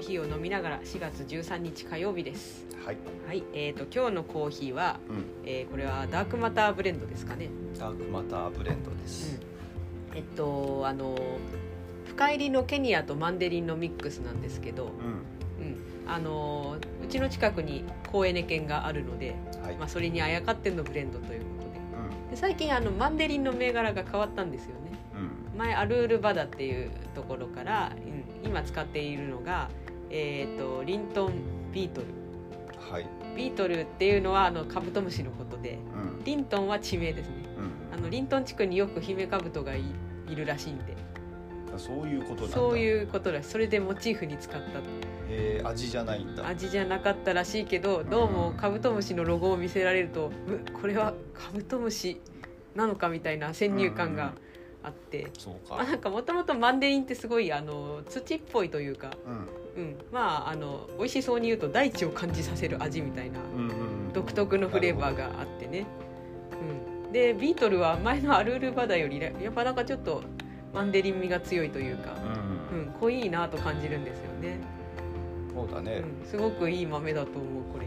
ーヒーを飲みながら4月13日火曜日です。はい、はいえー、と今日のコーヒーは、うん、えーこれはダークマターブレンドですかね。ダークマターブレンドです、えっとあの深入りのケニアとマンデリンのミックスなんですけど、うん。うん、あのうちの近くに高エネ犬があるので、はい、まあ、それにあやかってのブレンドということで。うで最近あのマンデリンの銘柄が変わったんですよね。んうん。前アルールバダっていうところから、うん、今使っているのが、えー、とリントンビートル。はい。ビートルっていうのはあのカブトムシのことでうん。リントンは地名ですね。うん。あのリントン地区によくヒメカブトがいいるらしいんで。そういうことなんだ。そういうことだそれでモチーフに使った。えー、味じゃないんだ。味じゃなかったらしいけどどうもカブトムシのロゴを見せられるとうこれはカブトムシなのかみたいな先入観があって、そうまあ、かなんかもともとマンデリンってすごいあの土っぽいというか、うんうん、まああの美味しそうに言うと大地を感じさせる味みたいなうんうん独特のフレーバーがあってね、うん、でビートルは前のアルールバダよりやっぱなんかちょっとマンデリン味が強いというか、うんうん。うん、濃いなと感じるんですよね、そうだね。うん、すごくいい豆だと思うこれ。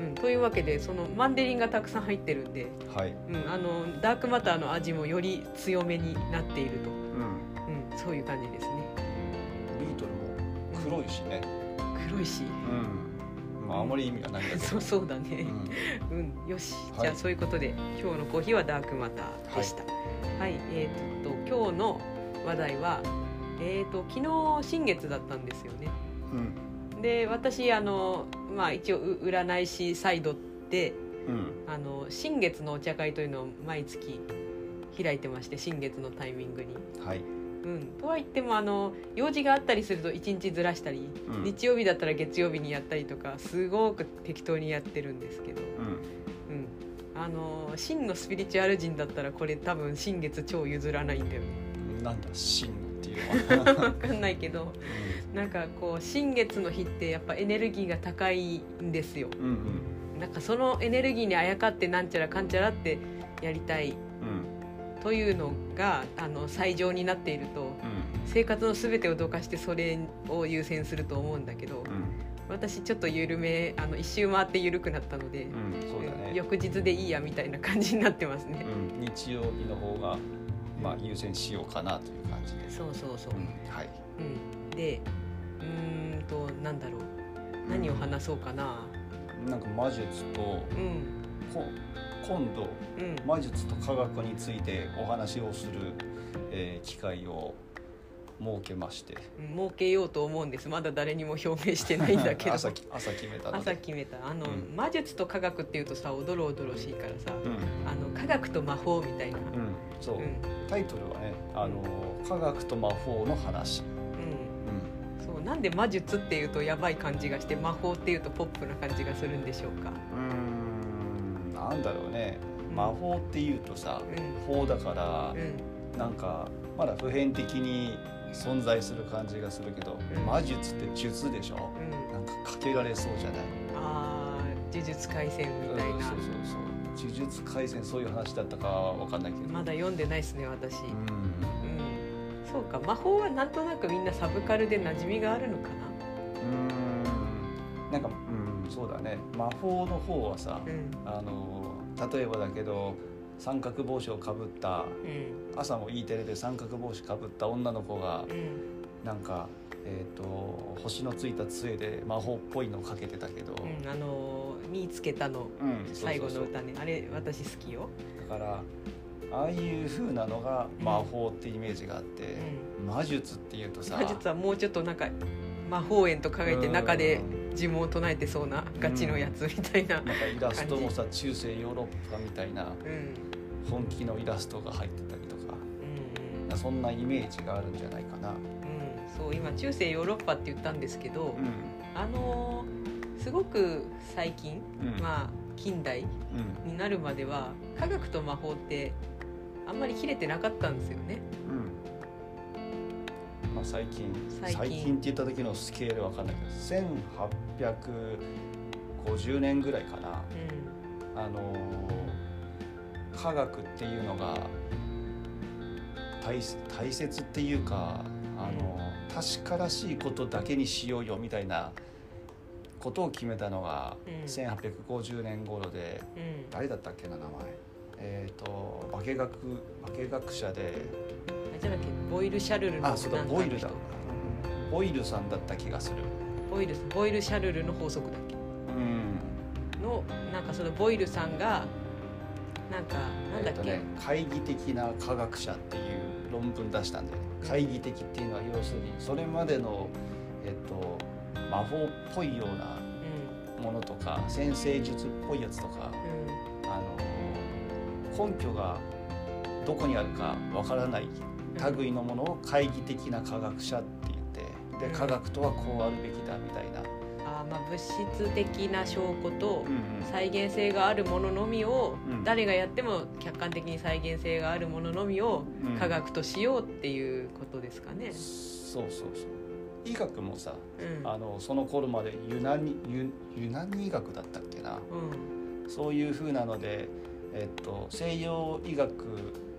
うん、うん、というわけでそのマンデリンがたくさん入ってるんで、はい。うん、あのダークマターの味もより強めになっていると、うん。うん、そういう感じですね黒いしね。黒いし。うん。まああまり意味はないんだけど。そうそうだね。うん。うん、よし、はい。じゃあそういうことで今日のコーヒーはダークマターでした。はい、えー、と今日の話題はえー、と昨日新月だったんですよね。うん。で私あのまあ一応う占い師サイドでうん。あの新月のお茶会というのを毎月開いてまして新月のタイミングに。はいうん、とは言ってもあの用事があったりすると1日ずらしたり、うん。日曜日だったら月曜日にやったりとかすごく適当にやってるんですけど、うん。うん、あの真のスピリチュアル人だったらこれ多分新月超譲らないんだよね。なんだ真っていうのは。分かんないけど。なんかこう新月の日ってやっぱエネルギーが高いんですよ。うんうん。なんかそのエネルギーにあやかってなんちゃらかんちゃらってやりたい。うんというのがあの最上になっているとうん。生活の全てをどかしてそれを優先すると思うんだけどうん。私ちょっと緩めあの一周回って緩くなったので、うん。ね。翌日でいいやみたいな感じになってますね、うん。日曜日の方がまあ優先しようかなという感じで。すそうそうそう、うん。はい。うん、でうーんとなんだろう。何を話そうかな。なんか魔術とうん。こ今度うん。魔術と科学についてお話をする、えー機会を設けまして。うん儲けようと思うんです。まだ誰にも表明してないんだけど。朝決めた朝決めた。あの、うん。魔術と科学っていうとさおどろおどろしいからさうん。あの科学と魔法みたいな、うんそう、うん。タイトルはねあの科学と魔法の話、そうなんで魔術っていうとやばい感じがして魔法っていうとポップな感じがするんでしょうか。なんだろうね。魔法っていうとさうん。法だからうん。なんかまだ普遍的に存在する感じがするけどうん。魔術って術でしょ？うん、なんかかけられそうじゃない？あー呪術廻戦みたいな。そうそうそう。呪術廻戦そういう話だったかは分かんないけど。まだ読んでないですね私、うん。うん。そうか魔法はなんとなくみんなサブカルで馴染みがあるのかうーん。なんかうんそうだね。魔法の方はさ、なうん。あの例えばだけど三角帽子をかぶったうん。朝も E テレで三角帽子かぶった女の子がうん。なんか、えー、と星のついた杖で魔法っぽいのをかけてたけど、うんあのー見つけたの。最後の歌ねあれ私好きよ、だからああいう風なのが魔法ってイメージがあって、魔術っていうとさ魔術はもうちょっとなんか魔法園と考えて中で呪文を唱えてそうなガチのやつみたいな、なんかイラストもさ中世ヨーロッパみたいなうん。本気のイラストが入ってたりとか。うんそんなイメージがあるんじゃないかな。うん、そう今中世ヨーロッパって言ったんですけど、うん。あのーすごく最近、うん。まあ近代うん。になるまでは科学と魔法ってあんまり切れてなかったんですよね。うん。まあ、最近最近。って言った時のスケールわかんないけど1850年ぐらいかな。あのー科学っていうのが大大切っていうか、あのー確からしいことだけにしようよみたいなことを決めたのがうん。1850年頃で、うん。誰だったっけな名前。えっ、と化学化学者で。あじゃなくてボイル・シャルルのあそうだボイルだ。ボイルさんだった気がする。ボイルボイル・シャルルの法則だっけ？うんのなんかそのボイルさんがなんかなんだっけ、えっとね、懐疑的な科学者っていう論文出したんだよね。懐疑的っていうのは要するにそれまでの、えっと、魔法っぽいようなうものとか先生術っぽいやつとかんうん。あの根拠がどこにあるかわからない類のものを懐疑的な科学者って言ってうん。で科学とはこうあるべきだみたいな、まあ物質的な証拠とうんうん。再現性があるもののみを、うん。誰がやっても客観的に再現性があるもののみをうん。科学としようっていうことですかね。そうそうそう。医学もさうん。あのその頃までユナニユユナニ医学だったっけな。うん。そういう風なので、えっと、西洋医学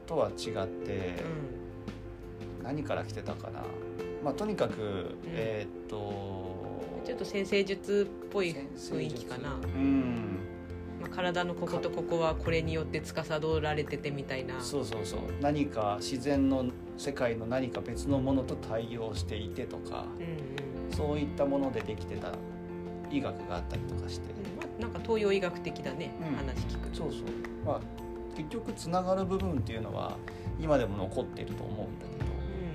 とは違って何から来てたかな、まあ、とにかく、えっとうん、ちょっと先生術っぽい雰囲気かな、うん。まあ、体のこことここはこれによって司られててみたいな。そうそうそう。何か自然の世界の何か別のものと対応していてとか。うんうん。そういったものでできてた医学があったりとかして、うん。まあ、なんか東洋医学的だね、うん。話聞くと。そうそう。まあ結局つながる部分っていうのは今でも残っていると思うんだけど。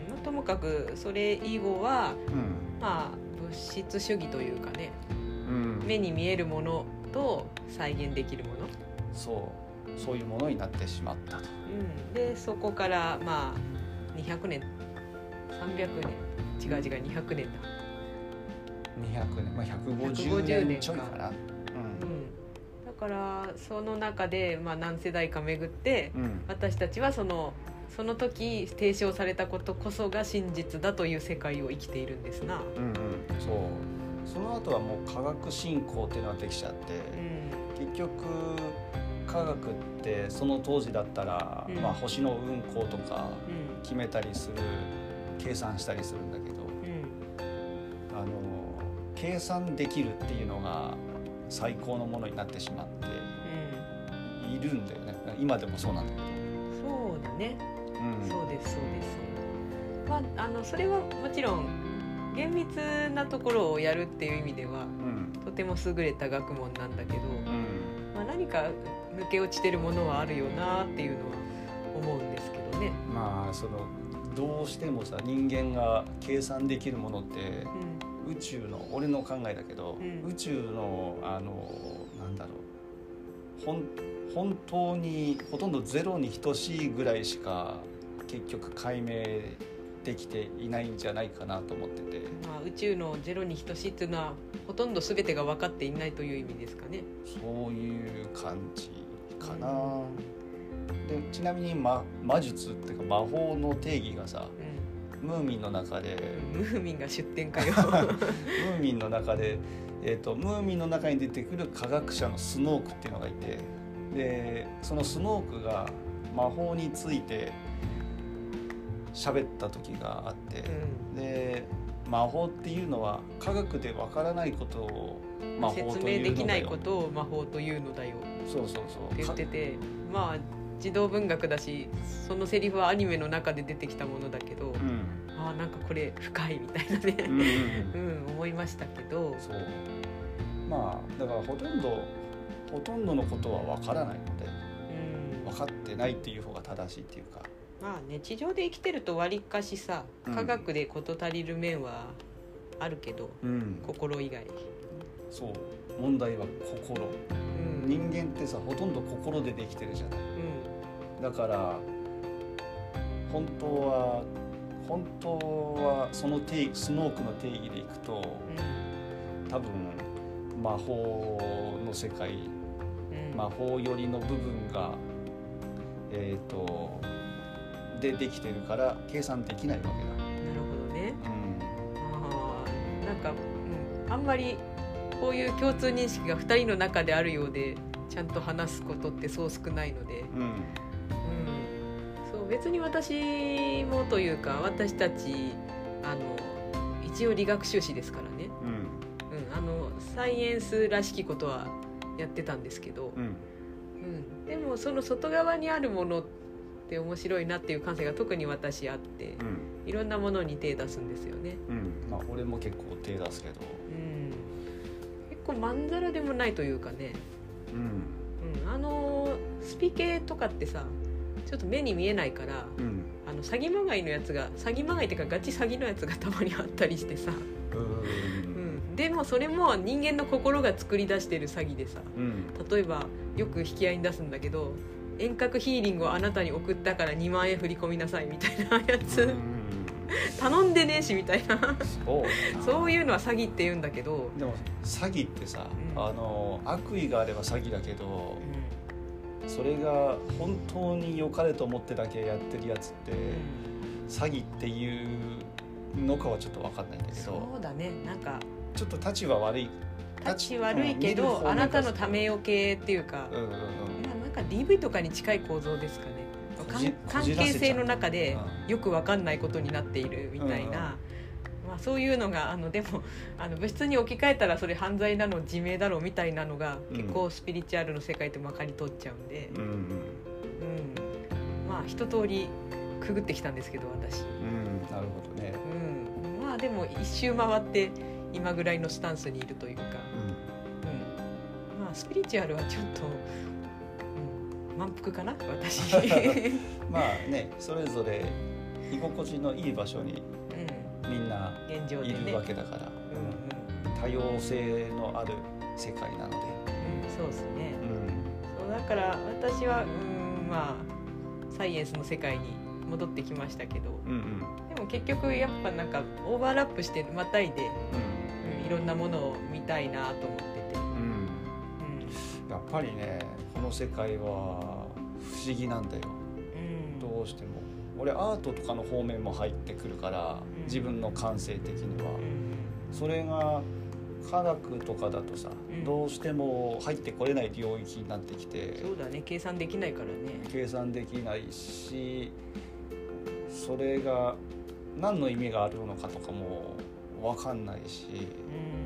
うん。まあ、ともかくそれ以後はうん。まあ物質主義というかねうん。目に見えるものと再現できるもの、そう。そういうものになってしまったと。うん、でそこからまあ200年。300年。違う違う200年だ、200年、まあ、150 150年ちょいかな。うん、だからその中で、まあ、何世代か巡ってうんうん。私たちはそのその時提唱されたことこそが真実だという世界を生きているんですな。うんうん、そう。その後はもう科学進行っていうのができちゃって、うん。結局科学ってその当時だったら、うん。まあ、星の運行とかうん。決めたりする計算したりするんだけどうん。あの計算できるっていうのが最高のものになってしまってうん。いるんだよね。今でもそうなんだけそうだね。ど、うん、そうですそうです。まああのそれはもちろん厳密なところをやるっていう意味ではうん。とても優れた学問なんだけど、うん。まあ、何か抜け落ちてるものはあるよなっていうのは思うんですけどね。まあそのどうしてもさ人間が計算できるものってうん。宇宙の俺の考えだけど、うん。宇宙のあの本当にほとんどゼロに等しいぐらいしか結局解明できていないんじゃないかなと思っててまあ、宇宙のゼロに等しいっていうのはほとんど全てが分かっていないという意味ですかね。そういう感じかな。でちなみに、ま、魔術っていうか魔法の定義がさうムーミンの中で。ん、ムーミンが出典かよ。ムーミンの中で、えー、とムーミンの中に出てくる科学者のスノークっていうのがいてでそのスノークが魔法について喋った時があって、で魔法っていうのは科学でわからないことを魔法というの説だよ。明できないことを魔法というのだよそうそうそう。って言っててまあ児童文学だしそのセリフはアニメの中で出てきたものだけど、うんなんかこれ深いみたいなね、うん思いましたけど。そう。まあだからほとんどほとんどのことはわからないのでうん。分かってないっていう方が正しいっていうか。まあね地上で生きてるとわりかしさうん。科学で事足りる面はあるけど、うん。心以外、そう。問題は心。うん。人間ってさほとんど心でできてるじゃない。うん。だから本当は本当はその定義スノークの定義でいくと多分魔法の世界うん。うん魔法寄りの部分がえっ、とでできてるから計算できないわけだ。なるほどね。うん。あーなんか、うん、あんまりこういう共通認識が2人の中であるようでちゃんと話すことってそう少ないので、うん。うん、別に私もというか私たちあの一応理学修士ですからね、うん。うん、あのサイエンスらしきことはやってたんですけど、うん。うん、でもその外側にあるものって面白いなっていう感性が特に私あってうん。いろんなものに手出すんですよね、うん。まあ俺も結構手出すけど。うん、結構まんざらでもないというかね、うん。うん、あのスピ系とかってさちょっと目に見えないからうん。あの詐欺まがいのやつが詐欺まがいっていうかガチ詐欺のやつがたまにあったりしてさ、ううん。ん、でもそれも人間の心が作り出してる詐欺でさ。うん。例えばよく引き合いに出すんだけど遠隔ヒーリングをあなたに送ったから2万円振り込みなさいみたいなやつ、うん頼んでねえしみたいな。そうだな。そういうのは詐欺って言うんだけど、でも詐欺ってさ、うん。あの悪意があれば詐欺だけどそれが本当に良かれと思ってだけやってるやつって詐欺っていうのかはちょっと分かんないんだけどそうだね。なんかちょっと立場悪い。立ち悪いけうんあなたの面ためよけっていうか、うんうんうん。まあ、なんか DV とかに近い構造ですかね。関係性の中でうよく分かんないことになっているみたいな、うんうん。まあ、そういうのがあのでも あの物質に置き換えたらそれ犯罪なの自明だろうみたいなのがうん。結構スピリチュアルの世界ってまかり通っちゃうんで、うんうん。うん。まあ一通りくぐってきたんですけど私、うん。なるほどね。うん、まあでも一周回って今ぐらいのスタンスにいるというか、ううん、まあスピリチュアルはちょっと、うん、満腹かな私、ん まあねそれぞれ居心地のいい場所にう、みんないるわけだから、うん多様性のある世界なので、うんうん、そうですね。うん。そうだから私はうんまあサイエンスの世界に戻ってきましたけど。うんうん。でも結局やっぱなんかオーバーラップしてまたいで、ううん、いろんなものを見たいなと思ってて、んうん。うん。やっぱりねこの世界は不思議なんだよ。うん、どうしても俺アートとかの方面も入ってくるからうん。自分の感性的には。うん。それが科学とかだとさうん。どうしても入ってこれない領域になってきてそうだね。計算できないからね。計算できないしそれが何の意味があるのかとかも分かんないし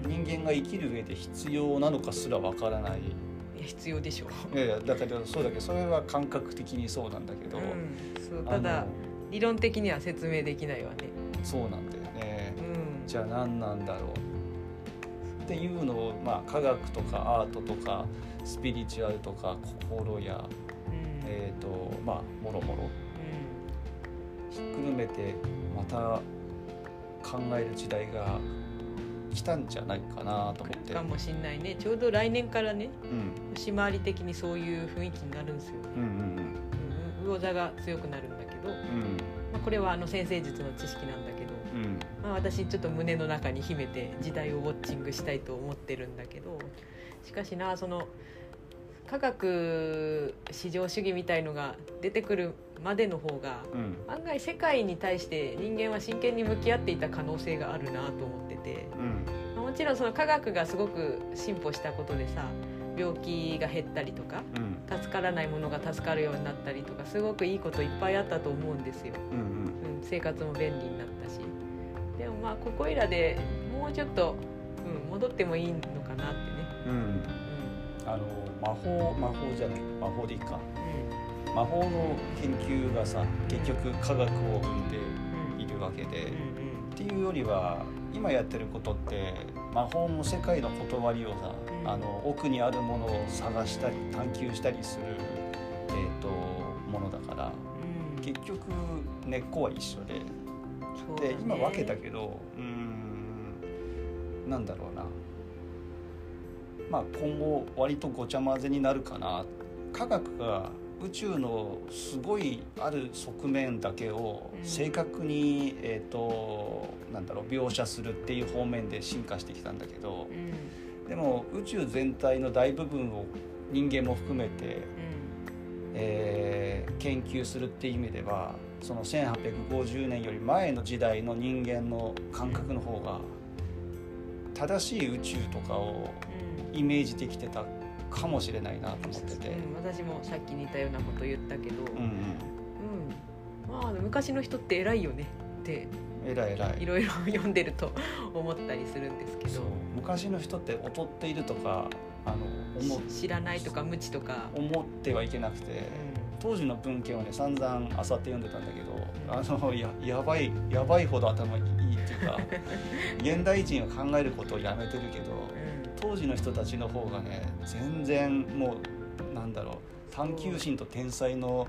うん。人間が生きる上で必要なのかすら分からない。いや必要でしょ。いやいやだからそうだけどそれは感覚的にそうなんだけど、うん、そうあただの理論的には説明できないわね。そうなんだよね。うん。じゃあ何なんだろう。っていうのを、まあ、科学とかアートとかスピリチュアルとか心や、うん。えーとまあ、もろもろひっくるめてまた考える時代が来たんじゃないかなと思って。かもしんないね。ちょうど来年からねうん。星回り的にそういう雰囲気になるんですよ、うんうんうん、魚座が強くなるんだけど、まうん。あ、これはあの先生術の知識なんだけど、うん。まあ、私ちょっと胸の中に秘めて時代をウォッチングしたいと思ってるんだけどしかしなその科学至上主義みたいのが出てくるまでの方がうん。案外世界に対して人間は真剣に向き合っていた可能性があるなと思ってて、うん。まあもちろんその科学がすごく進歩したことでさ病気が減ったりとかうん。助からないものが助かるようになったりとかすごくいいこといっぱいあったと思うんですよ、うんうん。うん、生活も便利になったし。でもまあここいらでもうちょっと、うん、戻ってもいいのかなってね、うん。あの魔法魔法じゃない。魔法でいいか。魔法の研究がさ結局科学を生んでうん。うんいるわけで、うんうん。っていうよりは今やってることって魔法の世界の断りをさ、うんあの奥にあるものを探したり探求したりする、えー、とものだからうん。結局根っこは一緒で。ね。で今分けたけどうーんなんだろうな。まあ今後割とごちゃ混ぜになるかな。科学が宇宙のすごいある側面だけをうん。正確に、えー、となんだろう描写するっていう方面で進化してきたんだけどうんでも宇宙全体の大部分を人間も含めて、えー研究するっていう意味ではその1850年より前の時代の人間の感覚の方が正しい宇宙とかをうん。イメージできてたかもしれないなと思ってて。うん、私もさっき似たようなこと言ったけど、うんうん。うん。まあ昔の人って偉いよねってえらいえらい。いろいろ読んでると思ったりするんですけど。昔の人って劣っているとかあの思知らないとか無知とか、思ってはいけなくて当時の文献をね散々あさって読んでたんだけどあのややばいやばいほど頭いいっていうか 現代人は考えることをやめてるけど当時の人たちの方がね全然もうなんだろう探求心と天才の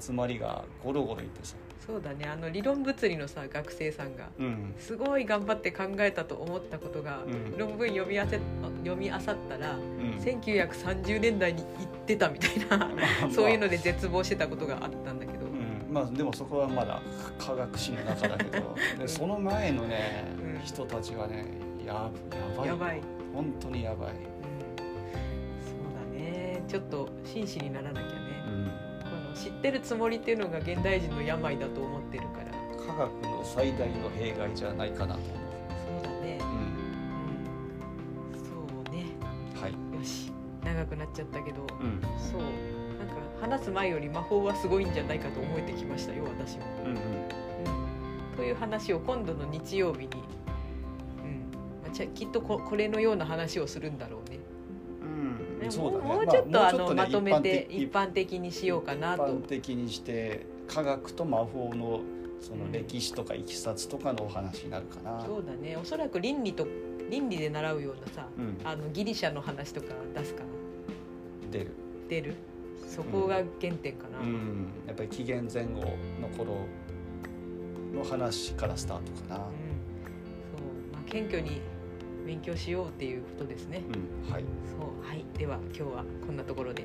集まりがゴロゴロいってさ、そうだね。あの理論物理のさ学生さんがうん。すごい頑張って考えたと思ったことが、うん。論文読みあせ読み漁ったら、うん。1930年代に行ってたみたいな まあ。そういうので絶望してたことがあったんだけど、うん、まあでもそこはまだ科学史の中だけど。でその前のね、うん。人たちはねややばいやばい、本当にやばい、うん、そうだね。ちょっと真摯にならなきゃ知ってるつもりっていうのが現代人の病だと思ってるから。科学の最大の弊害じゃないかなと。思そうだね。う、う、ん、うん、そうね。はい、よし。長くなっちゃったけど、うん。そう。なんか話す前より魔法はすごいんじゃないかと思えてきましたよ私も。うんうん。うん、という話を今度の日曜日に、うん。まあ、きっとここれのような話をするんだろうね。うんねそうだね。もうもうちょっと,、あ、まあねのまとめて一般的にしようかな一と。般的にして科学と魔法のそのうん歴史とかいきさつとかのお話になるかな、そうだね。おそらく倫理と倫理で習うようなさうん、あのギリシャの話とか出すかな。出る、出る？そこが原点かな。うん、やっぱり紀元前後の頃の話からスタートかな、うん。そう。まあ、謙虚に勉強しようっていうことですね。うん、はいそうはいでは今日はこんなところで。